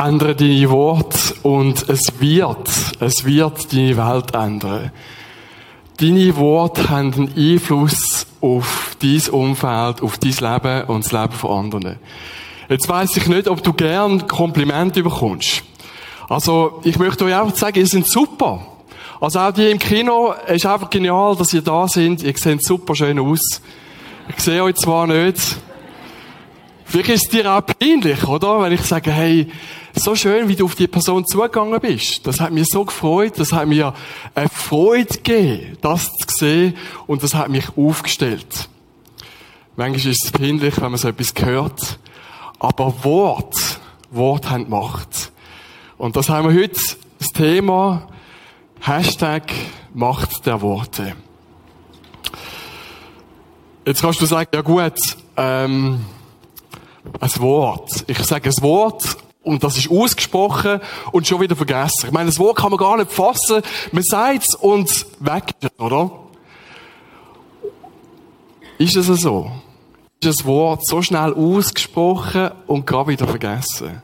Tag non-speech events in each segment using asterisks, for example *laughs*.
ändere deine Worte und es wird, es wird deine Welt ändern. Deine Worte haben einen Einfluss auf dein Umfeld, auf dein Leben und das Leben von anderen. Jetzt weiss ich nicht, ob du gern Komplimente bekommst. Also, ich möchte euch einfach sagen, ihr seid super. Also auch die im Kino, es ist einfach genial, dass ihr da sind. Ihr seht super schön aus. Ich sehe euch zwar nicht. Vielleicht ist es dir auch peinlich, oder? Wenn ich sage, hey, so schön, wie du auf die Person zugegangen bist. Das hat mich so gefreut, das hat mir eine Freude gegeben, das zu sehen, und das hat mich aufgestellt. Manchmal ist es peinlich, wenn man so etwas hört. Aber Wort, Wort haben Macht. Und das haben wir heute, das Thema, Hashtag Macht der Worte. Jetzt kannst du sagen, ja gut, ähm, ein Wort. Ich sage ein Wort und das ist ausgesprochen und schon wieder vergessen. Ich meine, das Wort kann man gar nicht fassen. Man sagt es und weg ist es, oder? Ist es so? Ist das Wort so schnell ausgesprochen und gerade wieder vergessen?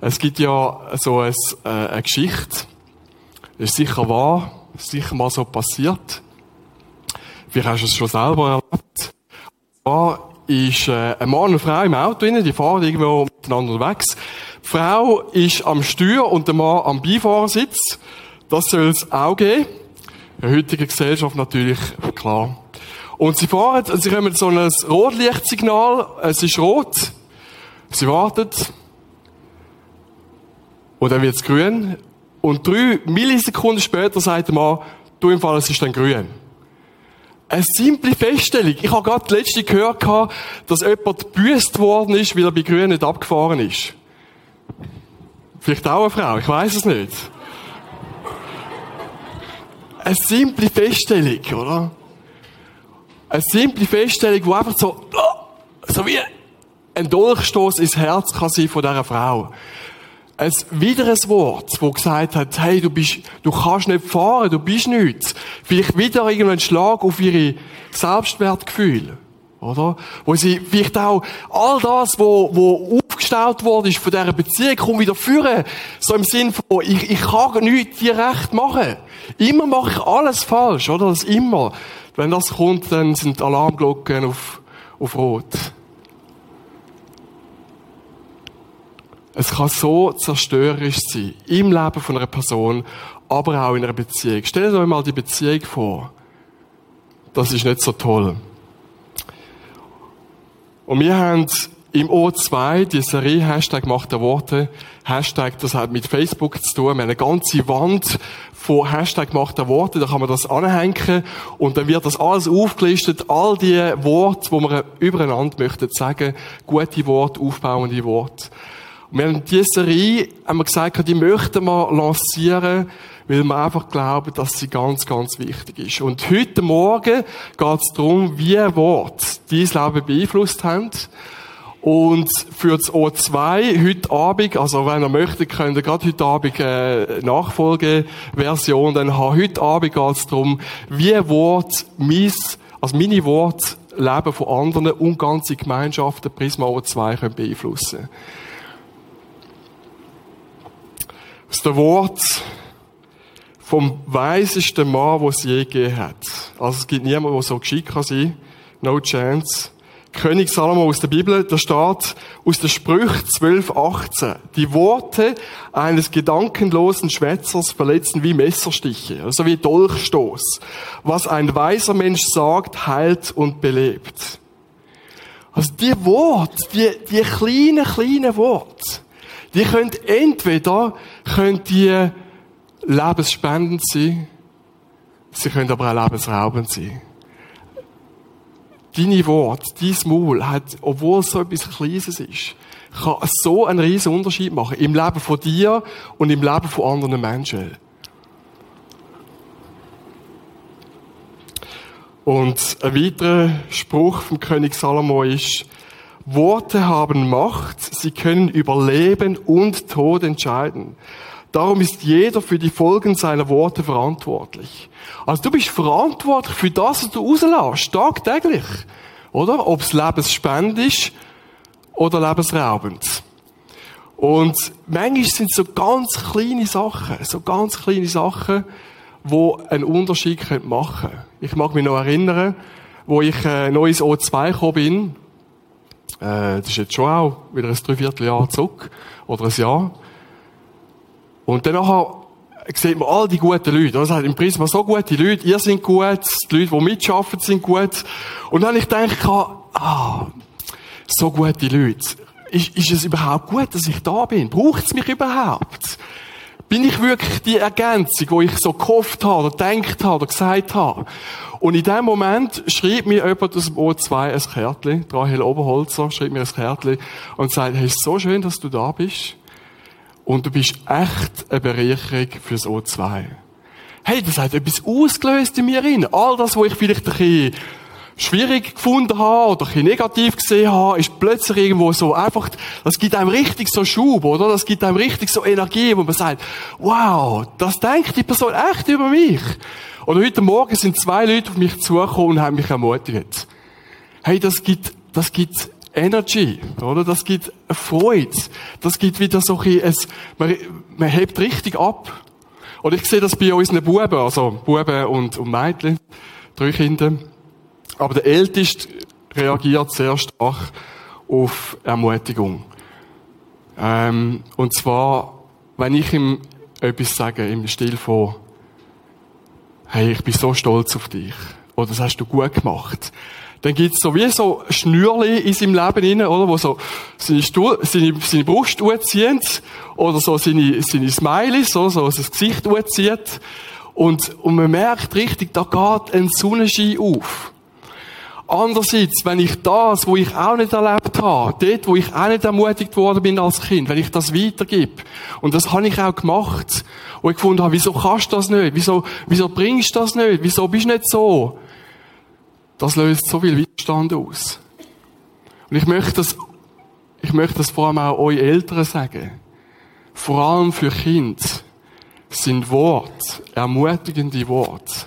Es gibt ja so ein, äh, eine Geschichte. Ist sicher wahr. Ist sicher mal so passiert. Vielleicht hast du es schon selber erlebt. Und zwar ist äh, ein Mann und eine Frau im Auto drin, die fahren irgendwo miteinander unterwegs. Frau ist am Steuer und der Mann am Beifahrersitz. Das soll es auch geben. In der heutigen Gesellschaft natürlich, klar. Und sie fahren, und sie kommen so ein Rotlichtsignal, es ist rot. Sie warten. Und dann wird es grün. Und drei Millisekunden später sagt der Mann, du im Fall, es ist dann grün. Eine simple Feststellung. Ich habe gerade die letzte gehört, dass jemand gebüßt worden ist, weil er bei Grün nicht abgefahren ist. Vielleicht auch eine Frau, ich weiß es nicht. Eine simple Feststellung, oder? Eine simple Feststellung, die einfach so, so wie ein Dolchstoß ins Herz kann sein von dieser Frau ein wiederes Wort, wo gesagt hat, hey, du bist, du kannst nicht fahren, du bist nichts. Vielleicht wieder irgendein Schlag auf ihre Selbstwertgefühl. Oder? Wo sie vielleicht auch all das, wo, wo aufgestaut worden ist von dieser Beziehung, kommt wieder führen. So im Sinn von, ich, ich kann nichts dir recht machen. Immer mache ich alles falsch, oder? Das immer. Wenn das kommt, dann sind Alarmglocken auf, auf Rot. Es kann so zerstörerisch sein. Im Leben von einer Person, aber auch in einer Beziehung. Stellt euch mal die Beziehung vor. Das ist nicht so toll. Und wir haben im O2 die Serie Hashtag Macht der Worte. Hashtag, das hat mit Facebook zu tun. Wir haben eine ganze Wand von Hashtag Macht der Worte. Da kann man das anhängen. Und dann wird das alles aufgelistet. All die Worte, wo man übereinander möchte sagen. Gute Worte, aufbauende Worte. Wir haben diese Serie, haben wir gesagt, die möchten wir lancieren, weil wir einfach glauben, dass sie ganz, ganz wichtig ist. Und heute Morgen geht es darum, wie Worte dein Leben beeinflusst haben. Und für das O2 heute Abend, also wenn ihr möchtet, könnt ihr gerade heute Abend eine Nachfolgeversion dann haben. Heute Abend geht es darum, wie Wort mein, also meine Worte Leben von anderen und ganze Gemeinschaften Prisma O2 können beeinflussen dem Wort vom weisesten Mann, den es je gegeben hat. Also es gibt niemanden, der so geschickt kann sein. No chance. König Salomo aus der Bibel, da steht aus der Sprüch 12, 18. Die Worte eines gedankenlosen Schwätzers verletzen wie Messerstiche, also wie Dolchstoß. Was ein weiser Mensch sagt, heilt und belebt. Also die Worte, die, die kleinen, kleinen Worte, die können entweder, können die lebensspendend sein, sie können aber auch lebensraubend sein. Deine Worte, dein Maul hat, obwohl es so etwas Kleines ist, kann so einen riesen Unterschied machen im Leben von dir und im Leben von anderen Menschen. Und ein weiterer Spruch vom König Salomo ist, Worte haben Macht, sie können über Leben und Tod entscheiden. Darum ist jeder für die Folgen seiner Worte verantwortlich. Also du bist verantwortlich für das, was du rauslässt, tagtäglich. Oder? Ob es lebensspendend ist oder lebensraubend. Und manchmal sind es so ganz kleine Sachen, so ganz kleine Sachen, wo einen Unterschied machen können. Ich mag mich noch erinnern, wo ich äh, neu ins O2 gekommen bin. Äh, das ist jetzt schon auch wieder ein Dreivierteljahr zurück. Oder ein Jahr. Und dann sieht man all die guten Leute. Das heißt, im Prisma so gute Leute, ihr seid gut, die Leute, die mitschaffen, sind gut. Und dann ich gedacht, ah, so gute Leute. Ist, ist es überhaupt gut, dass ich da bin? Braucht es mich überhaupt? Bin ich wirklich die Ergänzung, die ich so gehofft habe, oder gedacht habe, oder gesagt habe? Und in dem Moment schreibt mir jemand aus dem O2 ein Kärtchen, Rahel Oberholzer schreibt mir ein Kärtchen und sagt, hey, ist so schön, dass du da bist. Und du bist echt eine Bereicherung fürs O2. Hey, das hat etwas ausgelöst in mir rein. All das, was ich vielleicht ein bisschen schwierig gefunden habe oder ein bisschen negativ gesehen habe, ist plötzlich irgendwo so einfach, das gibt einem richtig so Schub, oder? Das gibt einem richtig so Energie, wo man sagt, wow, das denkt die Person echt über mich. Oder heute Morgen sind zwei Leute auf mich zugekommen und haben mich ermutigt. Hey, das gibt, das gibt Energy, oder? Das gibt Freude. Das gibt wieder so ein, ein man, man hebt richtig ab. Und ich sehe das bei unseren Buben, also Buben und, und Mädchen, drei Kinder. Aber der Älteste reagiert sehr stark auf Ermutigung. Ähm, und zwar, wenn ich ihm etwas sage, im Stil von, hey, ich bin so stolz auf dich. Oder das hast du gut gemacht dann gibt's so wie so Schnürli in seinem Leben rein, oder, wo so seine, Stuhl, seine, seine Brust ziehen, oder so seine, seine Smileys, oder so sein Gesicht zieht. Und, und man merkt richtig, da geht ein Sonnenschein auf. Andererseits, wenn ich das, wo ich auch nicht erlebt habe, dort, wo ich auch nicht ermutigt worden bin als Kind, wenn ich das weitergebe, und das habe ich auch gemacht, wo ich gefunden habe, wieso kannst du das nicht? Wieso, wieso bringst du das nicht? Wieso bist du nicht so? Das löst so viel Widerstand aus. Und ich möchte das, ich möchte das vor allem auch euch Eltern sagen. Vor allem für Kinder sind Worte, ermutigende Worte,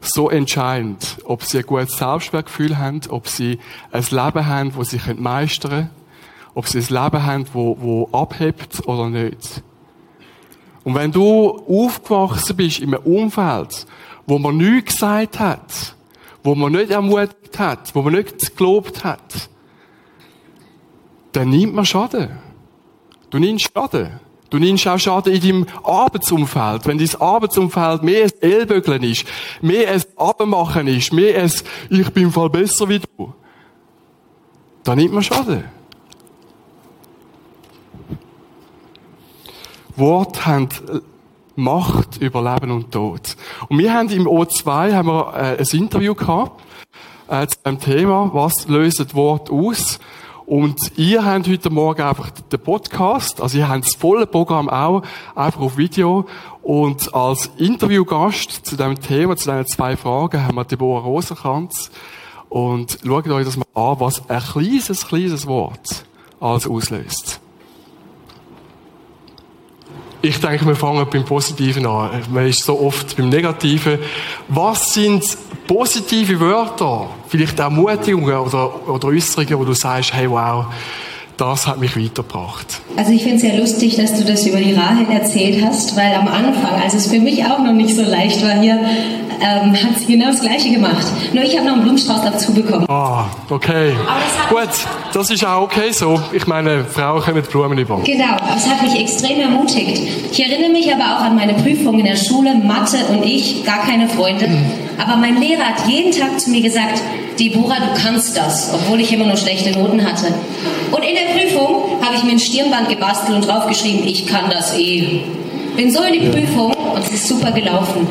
so entscheidend, ob sie ein gutes Selbstwertgefühl haben, ob sie ein Leben haben, wo sie meistern können, ob sie ein Leben haben, wo, wo abhebt oder nicht. Und wenn du aufgewachsen bist in einem Umfeld, wo man nichts gesagt hat, wo man nicht ermutigt hat, wo man nicht gelobt hat, dann nimmt man Schaden. Du nimmst Schaden. Du nimmst auch Schaden in deinem Arbeitsumfeld. Wenn dein Arbeitsumfeld mehr ein Ellbögeln ist, mehr ein Abmachen ist, mehr ein Ich bin im Fall besser wie du, dann nimmt man Schaden. Wort haben Macht über Leben und Tod. Und wir haben im O2 haben wir, äh, ein Interview gehabt äh, zu dem Thema, was löst Wort aus? Und ihr habt heute Morgen einfach den Podcast, also ihr habt das volle Programm auch einfach auf Video. Und als Interviewgast zu dem Thema, zu diesen zwei Fragen, haben wir Deborah Rosenkranz. Und schaut euch das mal an, was ein kleines, kleines Wort alles auslöst. Ich denke, wir fangen beim Positiven an. Man ist so oft beim Negativen. Was sind positive Wörter, vielleicht Ermutigungen oder, oder Äußerungen, wo du sagst, hey wow, das hat mich weitergebracht. Also ich finde es sehr lustig, dass du das über die Rahel erzählt hast, weil am Anfang, als es für mich auch noch nicht so leicht war hier, ähm, hat sie genau das Gleiche gemacht. Nur ich habe noch einen Blumenstrauß dazu bekommen. Ah, okay. Gut, das ist auch okay so. Ich meine, Frauen können mit Blumen über. Genau, aber es hat mich extrem ermutigt. Ich erinnere mich aber auch an meine Prüfung in der Schule, Mathe und ich, gar keine Freunde. Mhm. Aber mein Lehrer hat jeden Tag zu mir gesagt, Deborah, du kannst das, obwohl ich immer nur schlechte Noten hatte. Und in der Prüfung habe ich mir ein Stirnband gebastelt und draufgeschrieben, ich kann das eh. Bin so in die Prüfung und es ist super gelaufen.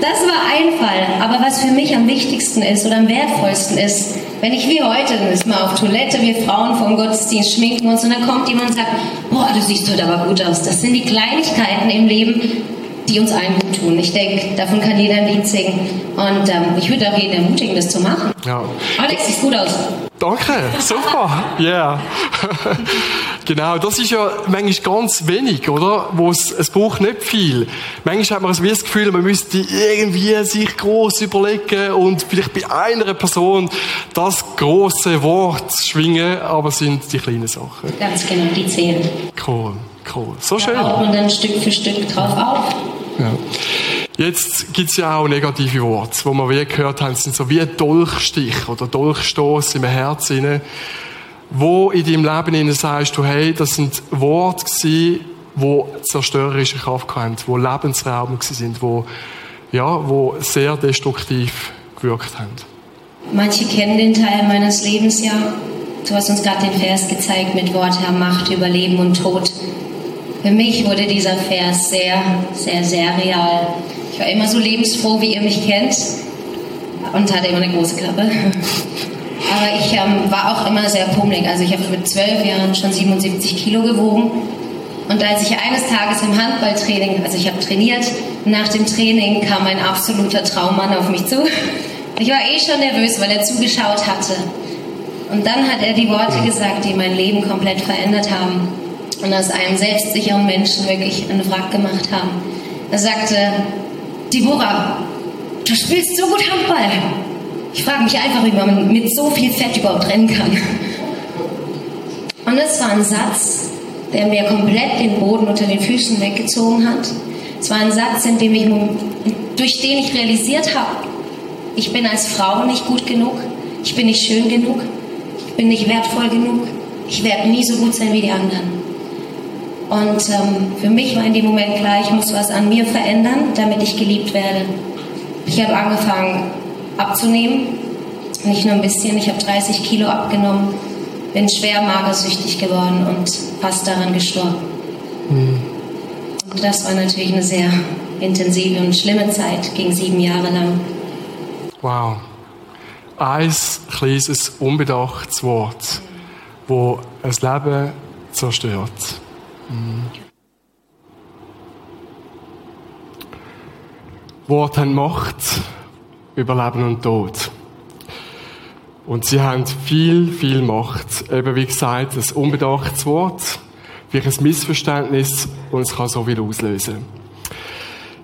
Das war ein Fall, aber was für mich am wichtigsten ist oder am wertvollsten ist, wenn ich wie heute, dann ist man auf Toilette, wir Frauen vom Gottesdienst schminken uns und dann kommt jemand und sagt, boah, du siehst heute aber gut aus. Das sind die Kleinigkeiten im Leben, die uns allen gut tun. Ich denke, davon kann jeder ein Lied singen. Und ähm, ich würde auch jeden ermutigen, das zu machen. Ja. Alex, siehst gut aus. Danke, super. Ja. Yeah. *laughs* Genau, das ist ja manchmal ganz wenig, oder? Wo es, es braucht nicht viel. Manchmal hat man das Gefühl, man müsste irgendwie sich groß überlegen und vielleicht bei einer Person das große Wort schwingen, aber es sind die kleinen Sachen. Ganz genau, die zählen. Cool, cool. So schön. Da baut man dann Stück für Stück drauf auf. Ja. Jetzt gibt's ja auch negative Worte, wo wir wie gehört haben, sind so wie ein Dolchstich oder Dolchstoß im Herz inne, wo in deinem Leben innen sagst du, hey, das sind Worte gewesen, wo zerstörerische Kraft hatten, wo Lebensraum sind, wo, ja, wo sehr destruktiv gewirkt haben. Manche kennen den Teil meines Lebens ja. Du hast uns gerade den Vers gezeigt mit Wort Herr Macht über Leben und Tod. Für mich wurde dieser Vers sehr, sehr, sehr real. Ich war immer so lebensfroh, wie ihr mich kennt und hatte immer eine große Klappe. *laughs* Aber ich ähm, war auch immer sehr pummelig. Also ich habe mit zwölf Jahren schon 77 Kilo gewogen. Und als ich eines Tages im Handballtraining, also ich habe trainiert, nach dem Training kam ein absoluter Traummann auf mich zu. *laughs* Ich war eh schon nervös, weil er zugeschaut hatte. Und dann hat er die Worte gesagt, die mein Leben komplett verändert haben und aus einem selbstsicheren Menschen wirklich einen Wrack gemacht haben. Er sagte, Deborah, du spielst so gut Handball. Ich frage mich einfach, wie man mit so viel Fett überhaupt rennen kann. Und das war ein Satz, der mir komplett den Boden unter den Füßen weggezogen hat. Es war ein Satz, in dem ich, durch den ich realisiert habe, ich bin als Frau nicht gut genug, ich bin nicht schön genug, ich bin nicht wertvoll genug, ich werde nie so gut sein wie die anderen. Und ähm, für mich war in dem Moment klar, ich muss was an mir verändern, damit ich geliebt werde. Ich habe angefangen abzunehmen, nicht nur ein bisschen, ich habe 30 Kilo abgenommen, bin schwer magersüchtig geworden und fast daran gestorben. Mhm. Und das war natürlich eine sehr intensive und schlimme Zeit, ging sieben Jahre lang. Wow. Ein kleines, unbedachtes Wort, wo das Leben zerstört. Mhm. Worte haben Macht über Leben und Tod. Und sie haben viel, viel Macht. Eben wie gesagt, ein unbedachtes Wort, vielleicht ein Missverständnis und es kann so viel auslösen.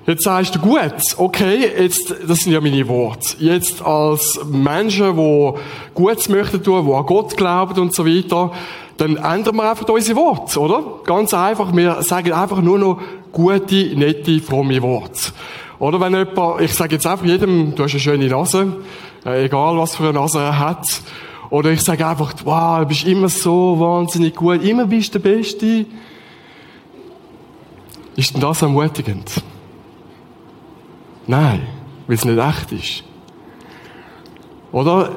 Jetzt sagst du, gut, okay, jetzt, das sind ja meine Worte. Jetzt als Menschen, die Gutes möchten tun, die an Gott glauben und so weiter, dann ändern wir einfach unsere Worte, oder? Ganz einfach, wir sagen einfach nur noch gute, nette, fromme Worte. Oder wenn jemand, ich sage jetzt einfach jedem, du hast eine schöne Nase, äh, egal was für eine Nase er hat. Oder ich sage einfach, wow, du bist immer so wahnsinnig gut, immer bist du der Beste. Ist denn das ermutigend? Nein, weil es nicht echt ist. Oder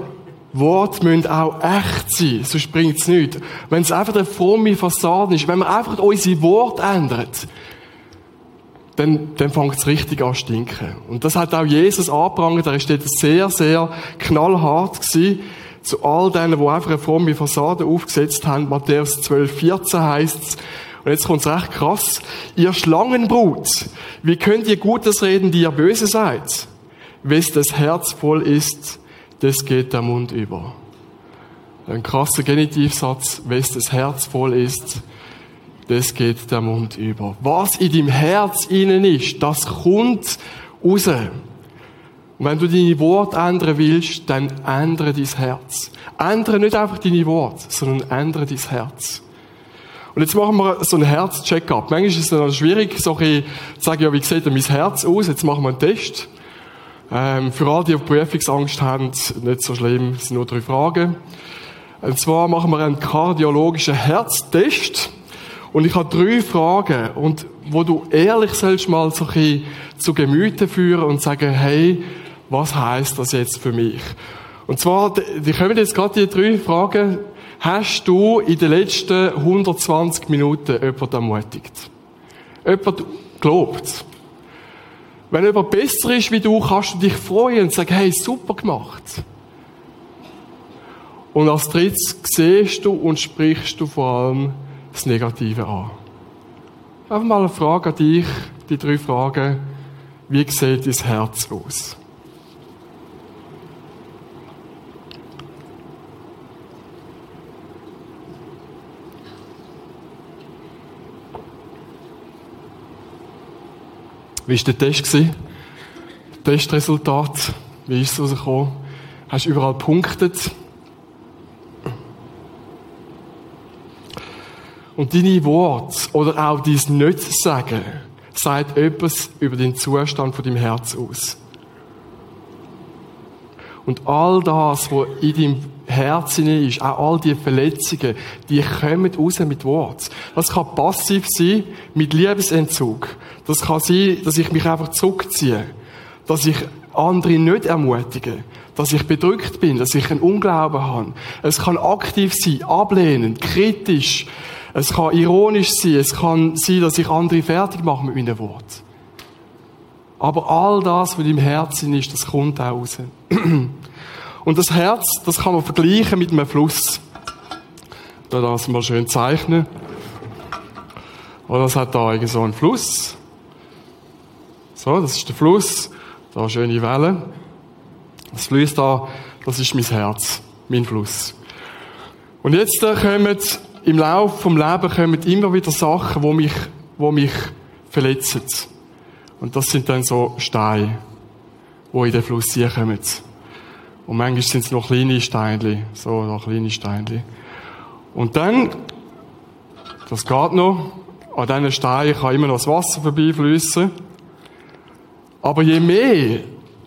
Worte müssen auch echt sein, sonst bringt es nichts. Wenn es einfach eine fromme Fassade ist, wenn wir einfach unsere Worte ändern, dann, dann fängt es richtig an zu stinken. Und das hat auch Jesus angeprangert, er dort sehr, sehr knallhart gewesen, zu all denen, die einfach eine fromme Fassade aufgesetzt haben. Matthäus 12, 14 heisst es, und jetzt kommt es recht krass, ihr Schlangenbrut, wie könnt ihr Gutes reden, die ihr böse seid? Wes das Herz voll ist, das geht der Mund über. Ein krasser Genitivsatz, wenn das Herz voll ist, das geht der Mund über. Was in deinem Herz innen ist, das kommt raus. Und wenn du deine Worte ändern willst, dann ändere dein Herz. Ändere nicht einfach deine Worte, sondern ändere dein Herz. Und jetzt machen wir so einen Herz-Check-up. Manchmal ist es dann schwierig, so ein zu sagen, ja, wie sieht denn mein Herz aus? Jetzt machen wir einen Test. Ähm, für alle, die auf Prüfungsangst haben, nicht so schlimm, es sind nur drei Fragen. Und zwar machen wir einen kardiologischen Herztest. Und ich habe drei Fragen, und wo du ehrlich sollst mal so ein bisschen zu Gemüte führen und sagen, hey, was heißt das jetzt für mich? Und zwar, die kommen jetzt gerade die drei Fragen. Hast du in den letzten 120 Minuten jemanden ermutigt? Jemand gelobt? Wenn jemand besser ist wie du, kannst du dich freuen und sagen, hey, super gemacht. Und als drittes siehst du und sprichst du vor allem das Negative an. Einfach mal eine Frage an dich, die drei Fragen. Wie sieht dein Herz aus? Wie war der Test? Testresultat? Wie ist es rausgekommen? Hast du überall punktet? Und deine Worte oder auch dein Nicht-Sagen sagt etwas über den Zustand von deinem Herz aus. Und all das, was in deinem Herzen ist, auch all die Verletzungen, die kommen raus mit Wort. Das kann passiv sein, mit Liebesentzug. Das kann sein, dass ich mich einfach zurückziehe. Dass ich andere nicht ermutige. Dass ich bedrückt bin, dass ich einen Unglauben habe. Es kann aktiv sein, ablehnend, kritisch. Es kann ironisch sein. Es kann sein, dass ich andere fertig mache mit meinen Worten. Aber all das, was im Herzen ist, das kommt auch raus. *clears throat* Und das Herz, das kann man vergleichen mit einem Fluss. Da das mal schön zeichnen. Oder das hat da so einen Fluss. So, das ist der Fluss. Da schöne Wellen. Das Fluss da, das ist mein Herz, mein Fluss. Und jetzt kommen im Laufe vom Leben kommen immer wieder Sachen, wo mich, wo mich verletzen. Und das sind dann so Steine, wo in den Fluss kommen. Und manchmal sind es noch kleine Steinchen, so noch kleine Steinchen. Und dann, das geht noch, an diesen Steinen kann immer noch das Wasser vorbeifließen. Aber je mehr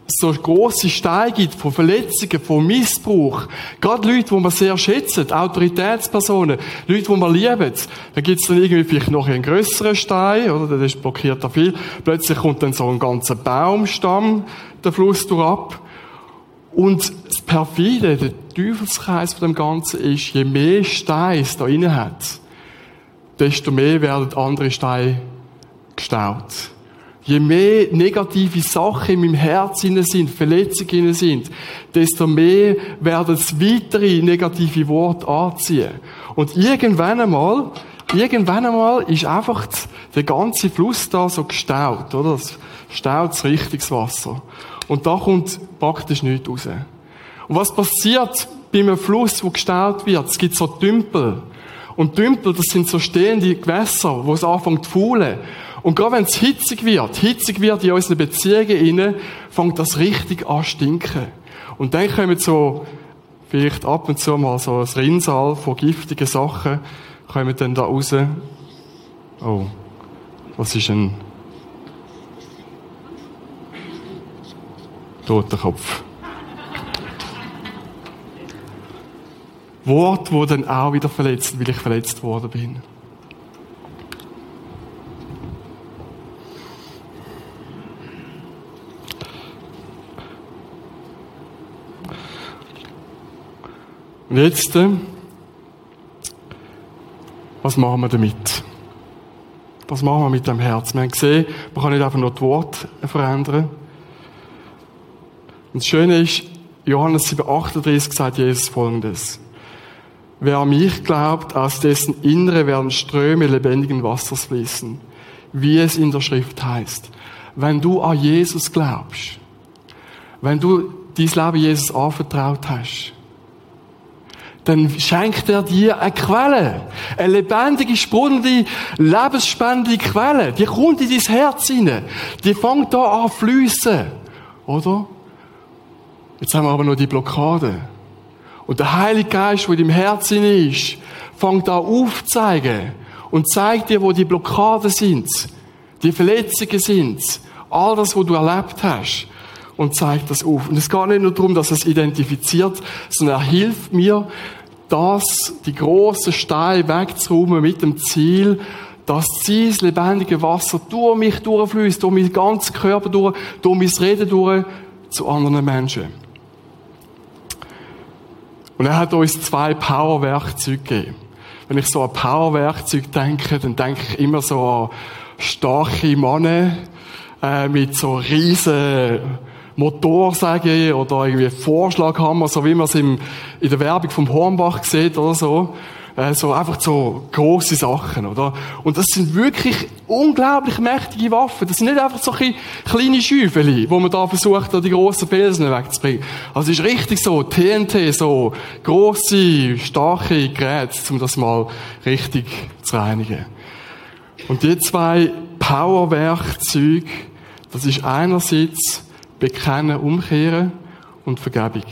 so große Steine gibt von Verletzungen, von Missbrauch, gerade Leute, die man sehr schätzt, Autoritätspersonen, Leute, die man liebt, dann gibt es dann irgendwie vielleicht noch einen größeren Stein, oder, der blockiert da viel. Plötzlich kommt dann so ein ganzer Baumstamm der Fluss durch ab. Und das Perfide, der Teufelskreis von dem Ganzen ist, je mehr Steine es da innen hat, desto mehr werden andere Steine gestaut. Je mehr negative Sachen in meinem Herz sind, Verletzungen sind, desto mehr werden es weitere negative Worte anziehen. Und irgendwann einmal, irgendwann einmal ist einfach der ganze Fluss da so gestaut, oder? Das staut richtiges Wasser. Und da kommt praktisch nichts raus. Und was passiert bei einem Fluss, wo gestaut wird? Es gibt so Tümpel. Und Tümpel, das sind so stehende Gewässer, wo es anfängt zu faulen. Und gerade wenn es hitzig wird, hitzig wird in unseren Beziehungen inne, fängt das richtig an zu stinken. Und dann kommen so, vielleicht ab und zu mal so ein Rinnsal von giftigen Sachen, kommen dann da raus. Oh, was ist ein Totenkopf. Wort, wo dann auch wieder verletzt, weil ich verletzt worden bin. Und jetzt, was machen wir damit? Was machen wir mit dem Herz? Wir haben gesehen, man kann nicht einfach nur das Wort verändern. Und das Schöne ist, Johannes 7,38 sagt Jesus folgendes. Wer an mich glaubt, aus dessen Innere werden Ströme lebendigen Wassers fließen. Wie es in der Schrift heißt. Wenn du an Jesus glaubst, wenn du dein Leben Jesus anvertraut hast, dann schenkt er dir eine Quelle. Eine lebendige, sprudelnde, lebensspendende Quelle. Die kommt in dein Herz hinein. Die fängt da an zu fliessen. Oder? Jetzt haben wir aber noch die Blockade. Und der Heilige Geist, der in deinem Herzen ist, fängt an aufzuzeigen und zeigt dir, wo die Blockaden sind, die Verletzungen sind, all das, was du erlebt hast und zeigt das auf. Und es geht nicht nur darum, dass es identifiziert, sondern er hilft mir, das, die grossen Steine wegzuräumen mit dem Ziel, dass dieses lebendige Wasser durch mich durchfließt, durch meinen ganzen Körper durch, durch mein Reden durch, zu anderen Menschen. Und er hat uns zwei Power-Werkzeuge gegeben. Wenn ich so an Power-Werkzeug denke, dann denke ich immer so an starke Männer äh, mit so riesen Motorsäge oder irgendwie Vorschlaghammer, so wie man es im, in der Werbung vom Hornbach sieht oder so. Äh, so einfach so große Sachen, oder? Und das sind wirklich unglaublich mächtige Waffen. Das sind nicht einfach so kleine Schäufeli, wo man da versucht, da die grossen Felsen wegzubringen. Also es ist richtig so TNT, so große, starke Geräte, um das mal richtig zu reinigen. Und die zwei Power-Werkzeuge, Das ist einerseits Bekennen, Umkehren und Vergebung.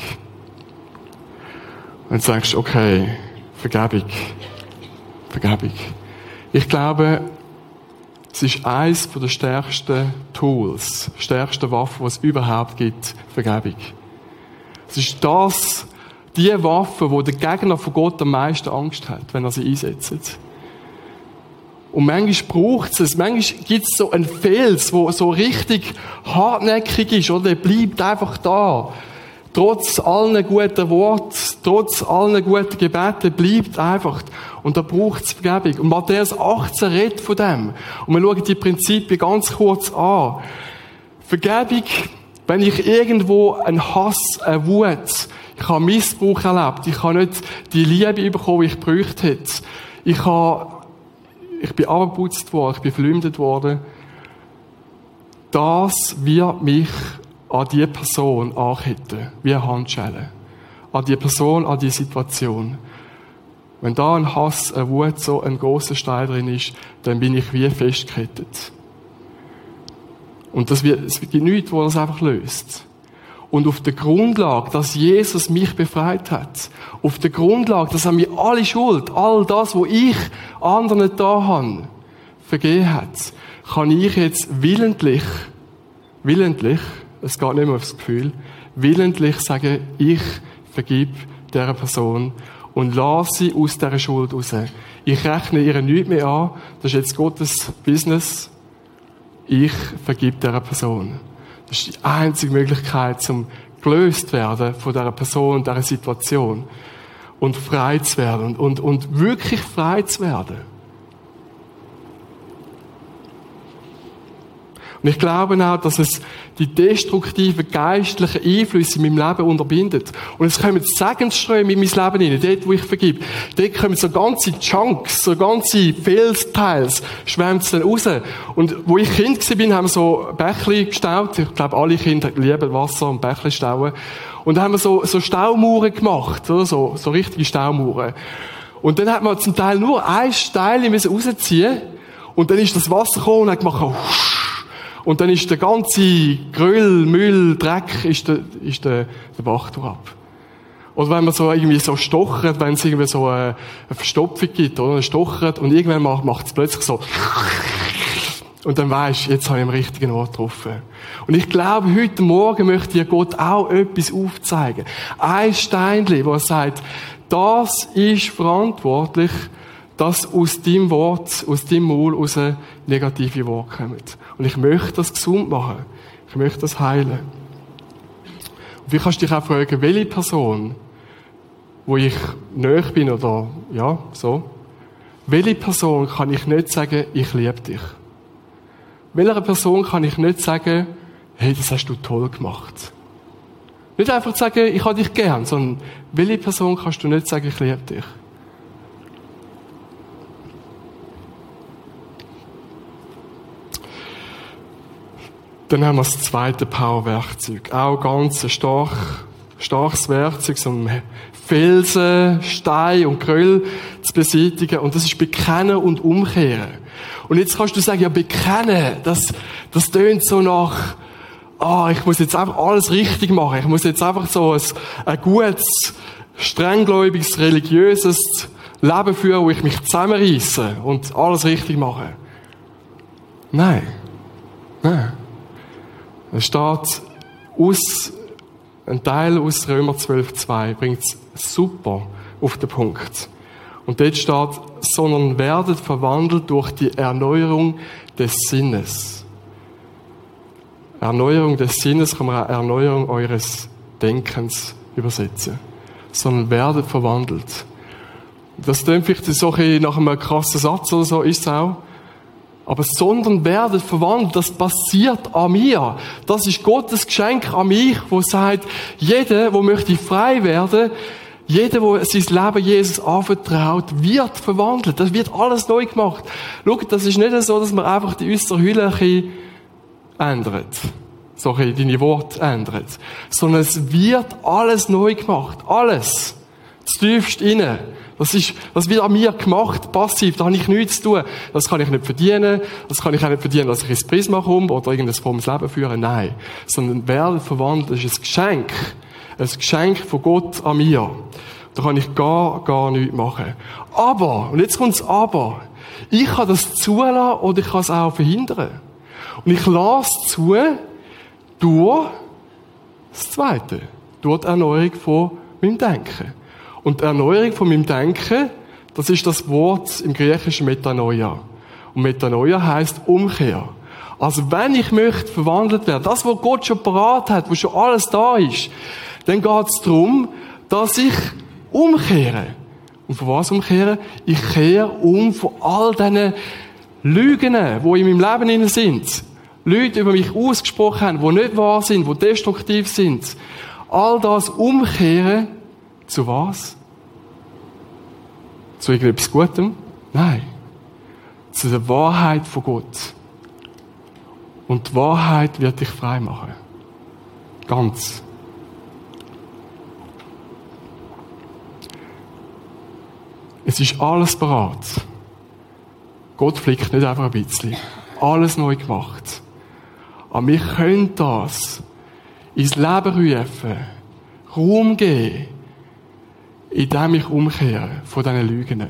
Und du sagst, okay, Vergebung, Vergebung. Ich glaube, es ist eines der stärksten Tools, stärksten Waffen, die es überhaupt gibt, Vergebung. Es ist das, die Waffe, wo der Gegner von Gott am meisten Angst hat, wenn er sie einsetzt. Und manchmal braucht es manchmal gibt es so einen Fels, wo so richtig hartnäckig ist, oder? Der bleibt einfach da. Trotz allen guten Worten, trotz allen guten Gebeten bleibt einfach. Und da braucht es Vergebung. Und Matthäus 18 redet von dem. Und wir schauen die Prinzipien ganz kurz an. Vergebung, wenn ich irgendwo einen Hass, eine Wut, ich habe Missbrauch erlebt, ich habe nicht die Liebe bekommen, die ich bräuchte. Ich habe, ich bin abgeputzt worden, ich bin verleumdet worden. Das wird mich an die Person anketten, wie eine Handschelle. An die Person, an die Situation. Wenn da ein Hass, ein Wut, so ein großer Stein drin ist, dann bin ich wie festgekettet. Und das wird, es gibt nichts, wo das einfach löst. Und auf der Grundlage, dass Jesus mich befreit hat, auf der Grundlage, dass er mir alle Schuld, all das, wo ich anderen da habe, vergeben hat, kann ich jetzt willentlich, willentlich es geht nicht mehr aufs Gefühl, willentlich sagen, ich vergib dieser Person und lasse sie aus dieser Schuld raus. Ich rechne ihr nichts mehr an, das ist jetzt Gottes Business. Ich vergib dieser Person. Das ist die einzige Möglichkeit, zum gelöst werden von dieser Person, dieser Situation. Und frei zu werden und, und, und wirklich frei zu werden. Und ich glaube auch, dass es die destruktiven geistlichen Einflüsse in meinem Leben unterbindet. Und es kommen Segensströme in mein Leben hinein, dort, wo ich vergib. Dort kommen so ganze Chunks, so ganze Felsteils, schwemmt es dann raus. Und wo ich Kind war, haben wir so Bächli gestaut. Ich glaube, alle Kinder lieben Wasser und Bächli stauen. Und dann haben wir so, so Staumauern gemacht, oder? So, so richtige Staumauern. Und dann hat man zum Teil nur ein Steil rausziehen und dann ist das Wasser gekommen und hat gemacht, und dann ist der ganze Grüll, Müll, Dreck, ist der, ist der, der Bach ab. Oder wenn man so irgendwie so stochert, wenn es irgendwie so eine, eine Verstopfung gibt, oder? Stochert und irgendwann macht es plötzlich so. Und dann weisst jetzt habe ich am richtigen Ort getroffen. Und ich glaube, heute Morgen möchte dir Gott auch etwas aufzeigen. Ein Steinchen, wo er sagt, das ist verantwortlich dass aus deinem Wort, aus deinem Maul raus negative Worte kommen. Und ich möchte das gesund machen. Ich möchte das heilen. Und wie kannst du dich auch fragen, welche Person, wo ich näher bin oder, ja, so, welche Person kann ich nicht sagen, ich liebe dich? Welcher Person kann ich nicht sagen, hey, das hast du toll gemacht? Nicht einfach sagen, ich habe dich gern, sondern welche Person kannst du nicht sagen, ich liebe dich? Dann haben wir das zweite Powerwerkzeug. Auch ganz ein stark, starkes Werkzeug, ein Felsen, Stein und Gröll zu beseitigen. Und das ist Bekennen und Umkehren. Und jetzt kannst du sagen, ja, bekennen, das, das tönt so nach, ah, ich muss jetzt einfach alles richtig machen. Ich muss jetzt einfach so ein, ein gutes, strenggläubiges, religiöses Leben führen, wo ich mich zusammenreisse und alles richtig mache. Nein. Nein. Es steht aus, ein Teil aus Römer 12,2 bringt es super auf den Punkt. Und dort steht, sondern werdet verwandelt durch die Erneuerung des Sinnes. Erneuerung des Sinnes kann man auch Erneuerung eures Denkens übersetzen. Sondern werdet verwandelt. Das klingt vielleicht so nach einem krassen Satz oder so, ist es auch. Aber sondern werden verwandelt, das passiert an mir. Das ist Gottes Geschenk an mich, wo sagt, jeder, wo möchte frei werden, jeder, wo sein Leben Jesus anvertraut, wird verwandelt. Das wird alles neu gemacht. Schaut, das ist nicht so, dass man einfach die äußere Hülle ändert. So deine Worte ändert. Sondern es wird alles neu gemacht. Alles. Tiefst innen. Das ist, das wird an mir gemacht, passiv. Da habe ich nichts zu tun. Das kann ich nicht verdienen. Das kann ich auch nicht verdienen, dass ich ins Prisma komme oder irgendein frommes Leben führe. Nein. Sondern werden verwandelt ist ein Geschenk. Ein Geschenk von Gott an mir. Da kann ich gar, gar nichts machen. Aber, und jetzt kommt's aber. Ich kann das zulassen oder ich kann es auch verhindern. Und ich lasse zu durch das Zweite. Durch die Erneuerung von meinem Denken. Und Erneuerung von meinem Denken, das ist das Wort im Griechischen Metanoia. Und Metanoia heißt Umkehr. Also wenn ich möchte verwandelt werden, das, was Gott schon parat hat, wo schon alles da ist, dann geht es darum, dass ich umkehre. Und von was umkehren? Ich kehre um von all diesen Lügen, die in meinem Leben sind. Leute über mich ausgesprochen haben, die nicht wahr sind, die destruktiv sind. All das umkehren zu was? Zu irgendetwas Gutem? Nein. Zu der Wahrheit von Gott. Und die Wahrheit wird dich frei machen. Ganz. Es ist alles parat. Gott flickt nicht einfach ein bisschen. Alles neu gemacht. Aber wir können das ins Leben rufen, Raum geben, indem ich umkehre von diesen Lügen.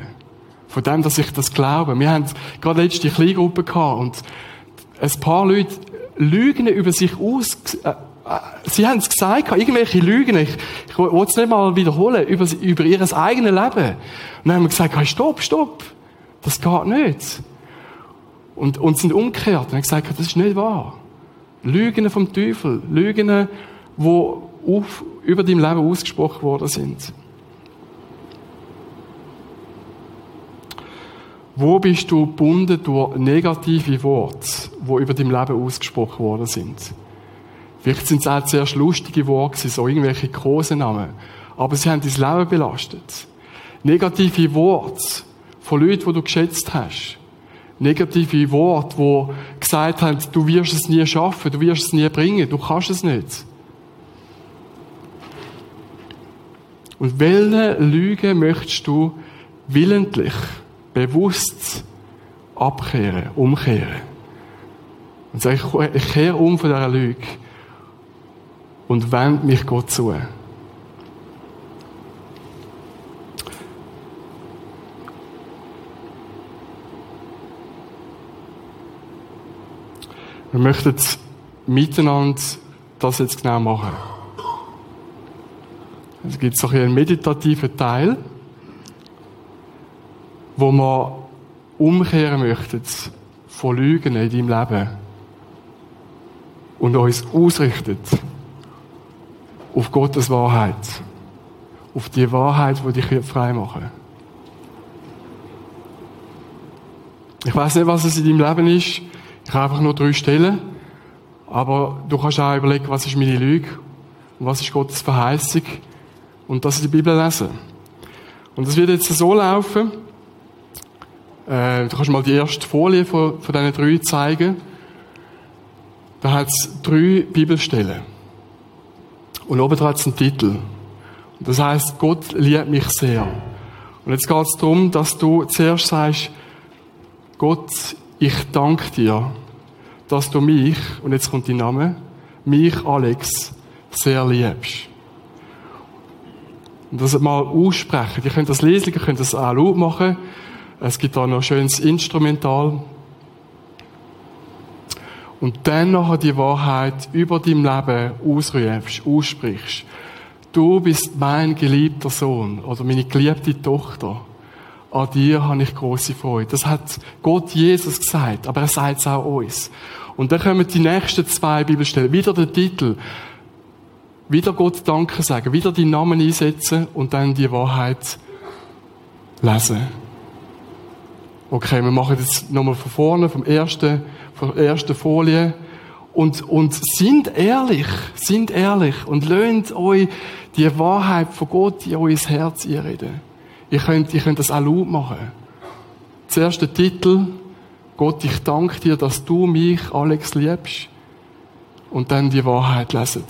Von dem, dass ich das glaube. Wir haben gerade letzte Kleingruppe gehabt und ein paar Leute lügen über sich aus, äh, äh, sie haben es gesagt, irgendwelche Lügen, ich, ich will es nicht mal wiederholen, über, über ihr eigenes Leben. Und dann haben wir gesagt, hey, stopp, stopp, das geht nicht. Und, und sind umgekehrt und haben gesagt, das ist nicht wahr. Lügen vom Teufel, Lügen, die auf, über dein Leben ausgesprochen worden sind. Wo bist du gebunden durch negative Worte, die über dein Leben ausgesprochen worden sind? Vielleicht sind es auch zuerst lustige Worte, so irgendwelche Kosenamen. Aber sie haben dein Leben belastet. Negative Worte von Leuten, die du geschätzt hast. Negative Worte, die gesagt haben, du wirst es nie schaffen, du wirst es nie bringen, du kannst es nicht. Und welche Lüge möchtest du willentlich bewusst abkehren, umkehren. Und sagen, ich kehre um von dieser Lüge und wende mich Gott zu. Wir möchten miteinander das jetzt genau machen. Es gibt so einen meditativen Teil wo wir umkehren möchten von Lügen in deinem Leben und uns ausrichtet auf Gottes Wahrheit. Auf die Wahrheit, die dich frei machen Ich weiß nicht, was es in deinem Leben ist. Ich habe einfach nur drei Stellen. Aber du kannst auch überlegen, was ist meine Lüge und was ist Gottes Verheißung und das in die Bibel lesen. Und das wird jetzt so laufen, äh, du kannst mal die erste Folie von, von diesen drei zeigen. Da hat es drei Bibelstellen. Und oben hat es einen Titel. Und das heißt, Gott liebt mich sehr. Und jetzt geht es darum, dass du zuerst sagst, Gott, ich danke dir, dass du mich, und jetzt kommt dein Name, mich, Alex, sehr liebst. Und das mal aussprechen. Ihr könnt das lesen, ihr könnt das auch laut machen. Es gibt da noch schönes Instrumental. Und dann nachher die Wahrheit über dein Leben ausrufst, aussprichst. Du bist mein geliebter Sohn oder meine geliebte Tochter. An dir habe ich große Freude. Das hat Gott Jesus gesagt, aber er sagt es auch uns. Und dann kommen die nächsten zwei Bibelstellen. Wieder der Titel. Wieder Gott Danke sagen, wieder die Namen einsetzen und dann die Wahrheit lesen. Okay, wir machen jetzt nochmal von vorne, vom ersten, von der ersten Folie. Und, und sind ehrlich, sind ehrlich und löhnt euch die Wahrheit von Gott in euer Herz einreden. Ihr könnt, ihr könnt das auch laut machen. Zuerst der Titel, Gott, ich danke dir, dass du mich, Alex, liebst. Und dann die Wahrheit lesen.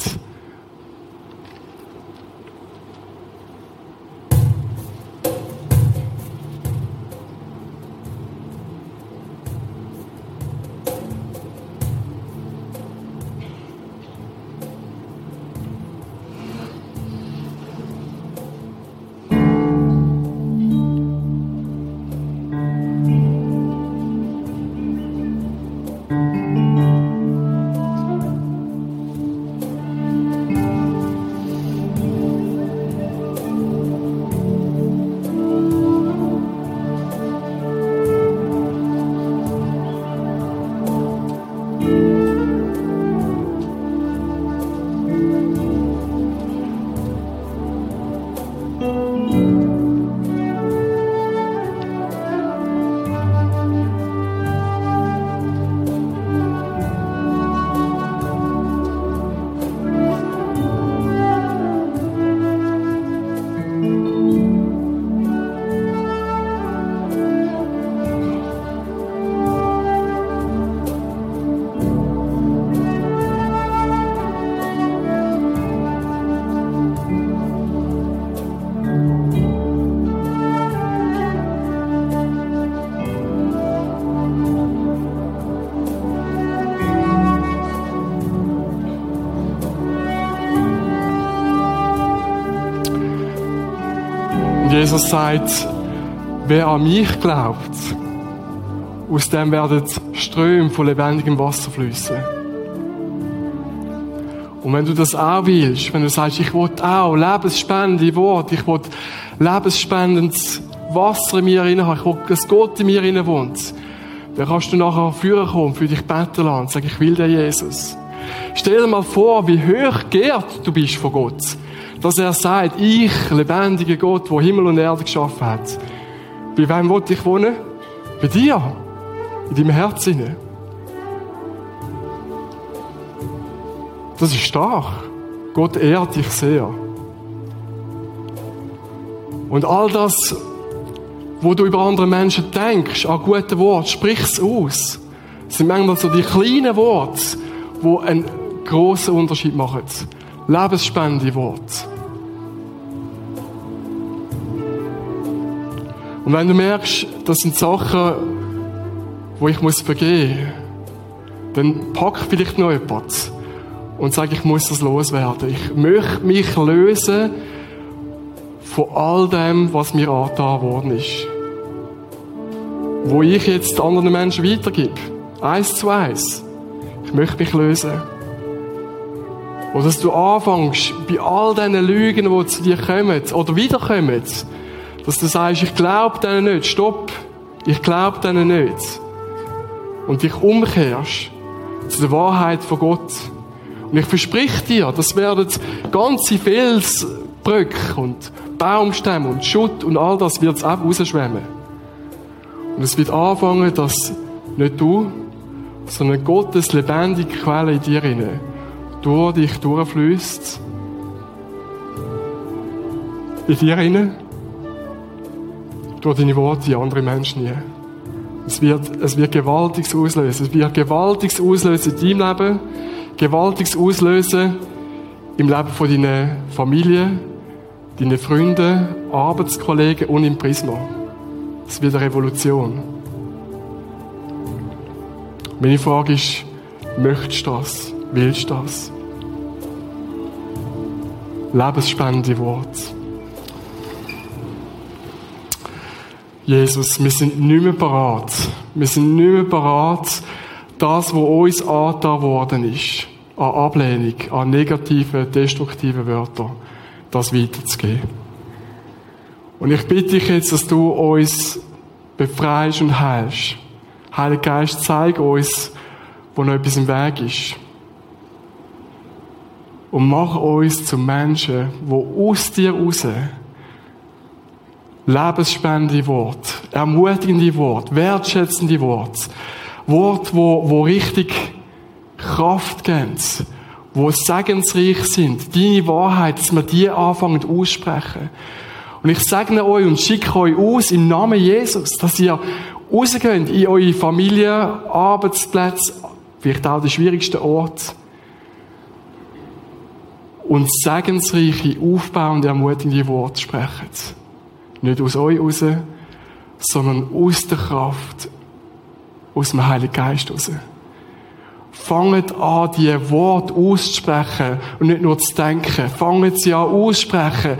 Jesus sagt, wer an mich glaubt, aus dem werden Ströme von lebendigem Wasser fließen. Und wenn du das auch willst, wenn du sagst, ich will auch lebensspendende Wort, ich will lebensspendendes Wasser in mir rein haben, ich will, dass Gott in mir rein wohnt, dann kannst du nachher führen kommen, für dich beten lassen und sagen, ich will den Jesus. Stell dir mal vor, wie hoch geehrt du bist von Gott. Dass er sagt, ich, lebendiger Gott, der Himmel und Erde geschaffen hat. Bei wem wollte ich wohnen? Bei dir. In deinem Herzen. Das ist stark. Gott ehrt dich sehr. Und all das, wo du über andere Menschen denkst, an gute Worte, sprich es aus. Es sind manchmal so die kleinen Worte, die einen grossen Unterschied machen. Lebensspende Worte. Und wenn du merkst, das sind Sachen, wo ich muss vergehen, dann pack vielleicht noch etwas und sag, ich muss das loswerden. Ich möchte mich lösen von all dem, was mir angetan worden ist. Wo ich jetzt anderen Menschen weitergebe. Eins zu eins. Ich möchte mich lösen. Oder dass du anfängst, bei all diesen Lügen, die zu dir kommen oder wiederkommen, dass du sagst, ich glaube denen nicht, stopp, ich glaube denen nicht. Und dich umkehrst zu der Wahrheit von Gott. Und ich versprich dir, das werden ganze Felsbrüche und Baumstämme und Schutt und all das wird es auch rausschwemmen. Und es wird anfangen, dass nicht du, sondern Gottes lebendige Quelle in dir inne durch dich durchfließt. In dir inne durch deine Worte in andere Menschen nie. Es wird, es wird Gewaltiges auslösen. Es wird Gewaltiges auslösen in deinem Leben, Gewaltiges auslösen im Leben von deiner Familie, deinen Freunden, Arbeitskollegen und im Prisma. Es wird eine Revolution. Meine Frage ist, möchtest du das? Willst du das? Lebensspende Wort. Jesus, wir sind nicht mehr parat. Wir sind nicht mehr parat, das, was uns angetan worden ist, an Ablehnung, an negativen, destruktiven Wörtern, das weiterzugeben. Und ich bitte dich jetzt, dass du uns befreist und heilst. Heiliger Geist, zeig uns, wo noch etwas im Weg ist. Und mach uns zu Menschen, wo aus dir raus lebensspendende Wort, ermutigende Wort, wertschätzende Wort, Wort, wo, wo richtig Kraft geben, wo segensreich sind, deine Wahrheit, dass wir die anfangen aussprechen. Und ich segne euch und schicke euch aus im Namen Jesus, dass ihr rausgeht in eure Familie, Arbeitsplätze, vielleicht auch die schwierigsten Ort. Und segensreiche, aufbauende, ermutigende Worte sprechen. Nicht aus euch raus, sondern aus der Kraft, aus dem Heiligen Geist raus. Fangt an, die Worte auszusprechen und nicht nur zu denken. Fangt sie an auszusprechen,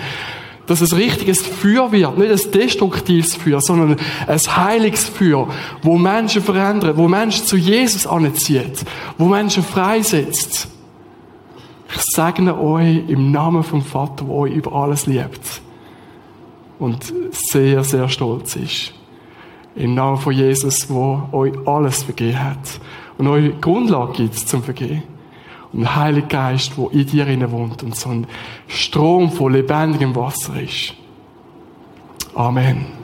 dass es richtiges Feuer wird. Nicht ein destruktives Feuer, sondern ein heiliges Feuer, wo Menschen verändert, wo Menschen zu Jesus anzieht, wo Menschen freisetzt. Ich segne euch im Namen vom Vater, der euch über alles liebt und sehr, sehr stolz ist. Im Namen von Jesus, wo euch alles vergeben hat und euch Grundlage gibt zum Vergehen. Und ein Heiliger Geist, wo in dir wohnt und so ein Strom von lebendigem Wasser ist. Amen.